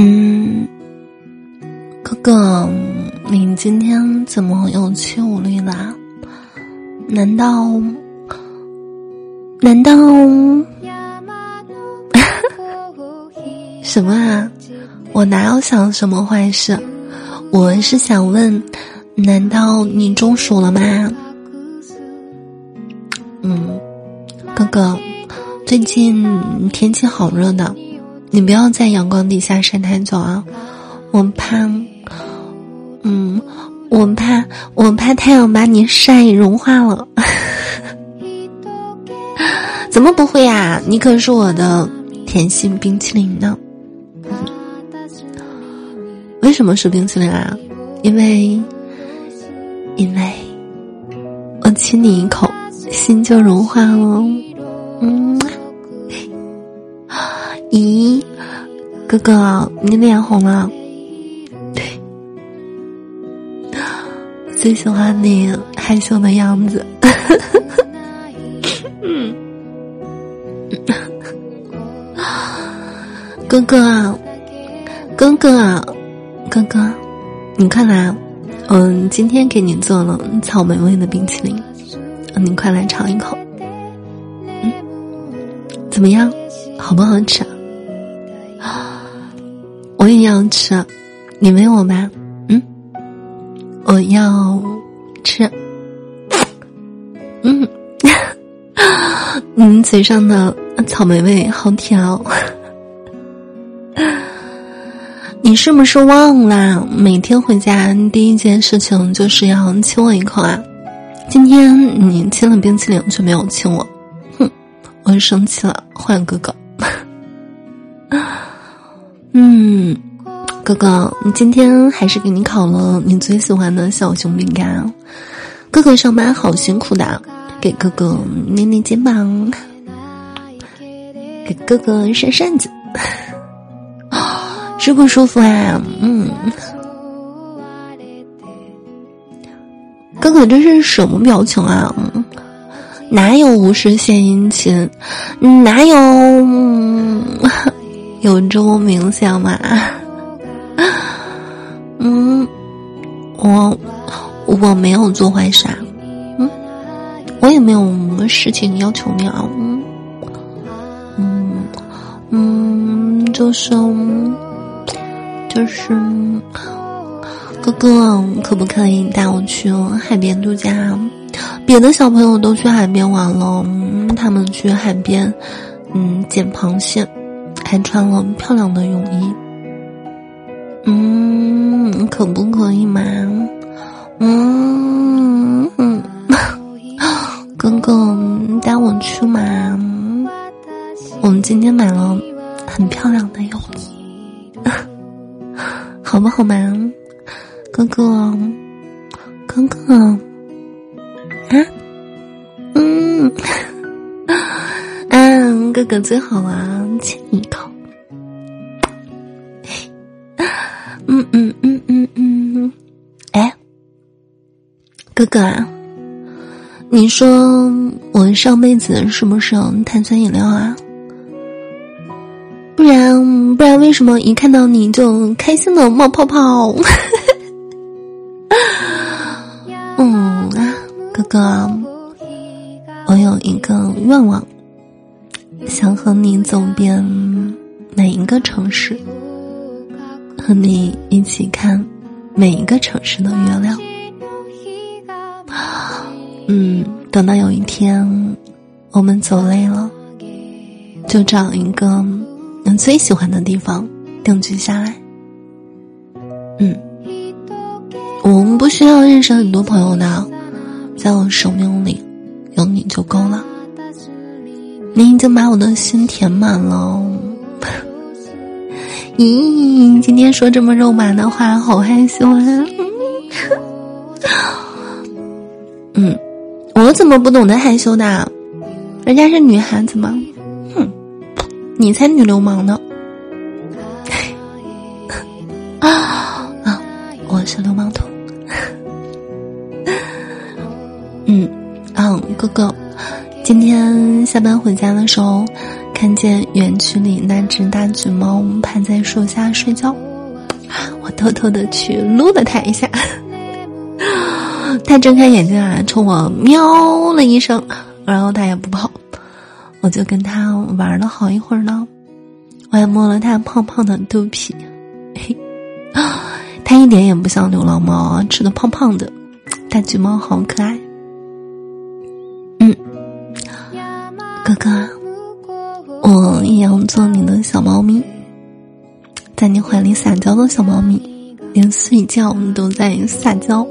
嗯，哥哥，你今天怎么有气无力啦？难道？难道？什么啊？我哪有想什么坏事？我是想问，难道你中暑了吗？嗯，哥哥，最近天气好热的，你不要在阳光底下晒太久啊！我怕，嗯，我怕，我怕太阳把你晒融化了。怎么不会呀？你可是我的甜心冰淇淋呢。为什么是冰淇淋啊？因为，因为，我亲你一口，心就融化了。哥哥，你脸红了。对，最喜欢你害羞的样子。嗯，哥哥，哥哥。哥哥，你快来！嗯，今天给你做了草莓味的冰淇淋，你快来尝一口。嗯，怎么样？好不好吃？啊，我也要吃，你喂我吧。嗯，我要吃。嗯，你嘴上的草莓味好甜哦。你是不是忘了每天回家第一件事情就是要亲我一口啊？今天你亲了冰淇淋却没有亲我，哼，我生气了，换哥哥。哥哥，你今天还是给你烤了你最喜欢的小熊饼干。哥哥上班好辛苦的，给哥哥捏捏肩膀，给哥哥扇扇子。舒不舒服啊？嗯，哥哥这是什么表情啊？哪有无事献殷勤？哪有有这么明显吗？嗯，我我没有做坏事，嗯，我也没有什么事情要求你啊，嗯嗯嗯，就是。就是，哥哥，可不可以带我去海边度假？别的小朋友都去海边玩了，他们去海边，嗯，捡螃蟹，还穿了漂亮的泳衣。可不可以嘛？嗯，哥哥，带我去嘛？我们今天买了很漂亮的泳衣。好不好嘛，哥哥，哥哥，啊，嗯，啊，哥哥最好啊，亲一口，嗯嗯嗯嗯嗯，哎，哥哥啊，你说我上辈子是不是碳酸饮料啊？不然，不然，为什么一看到你就开心的冒泡泡？嗯啊，哥哥，我有一个愿望，想和你走遍每一个城市，和你一起看每一个城市的月亮。嗯，等到有一天我们走累了，就找一个你。最喜欢的地方定居下来。嗯，我们不需要认识很多朋友的，在我生命里有你就够了。你已经把我的心填满了。咦，今天说这么肉麻的话，好害羞啊！嗯，我怎么不懂得害羞的？人家是女孩子吗？你才女流氓呢！啊啊！我是流氓兔。嗯，嗯，哥哥，今天下班回家的时候，看见园区里那只大橘猫趴在树下睡觉，我偷偷的去撸了它一下。它睁开眼睛啊，冲我喵了一声，然后它也不跑，我就跟它玩了好一会儿呢。我还摸了它胖胖的肚皮，嘿，它一点也不像流浪猫，吃的胖胖的。大橘猫好可爱，嗯，哥哥，我也要做你的小猫咪，在你怀里撒娇的小猫咪，连睡觉都在撒娇，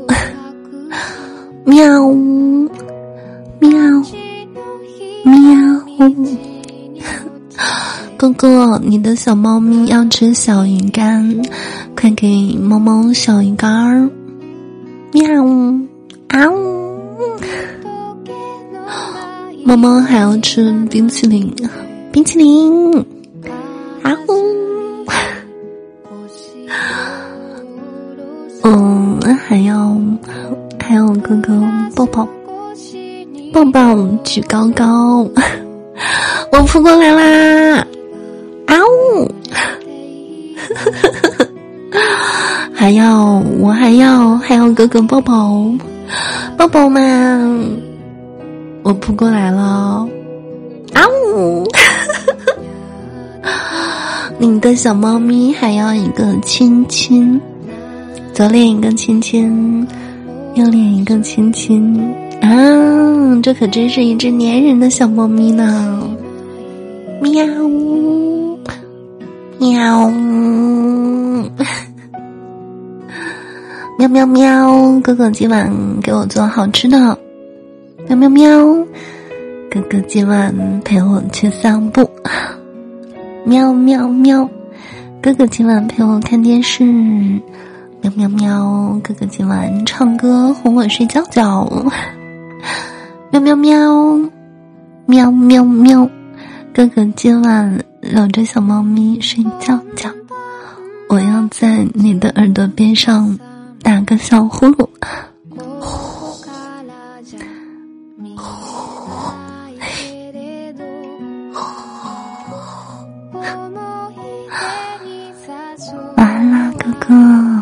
喵，喵，喵，哥哥，你的小猫咪要吃小鱼干，快给猫猫小鱼干儿。喵，啊呜！猫猫还要吃冰淇淋，冰淇淋，啊呜！嗯，还要还要哥哥抱抱，抱抱举高高，我扑过来啦！啊呜！还要我还要还要哥哥抱抱，抱抱嘛！我扑过来了，啊呜！你的小猫咪还要一个亲亲，左脸一个亲亲，右脸一个亲亲啊！这可真是一只粘人的小猫咪呢！喵，喵。喵喵喵！哥哥今晚给我做好吃的。喵喵喵！哥哥今晚陪我去散步。喵喵喵！哥哥今晚陪我看电视。喵喵喵！哥哥今晚唱歌哄我睡觉觉。喵喵喵！喵喵喵！哥哥今晚搂着小猫咪睡觉觉。我要在你的耳朵边上。打个小呼噜，完了，哥哥。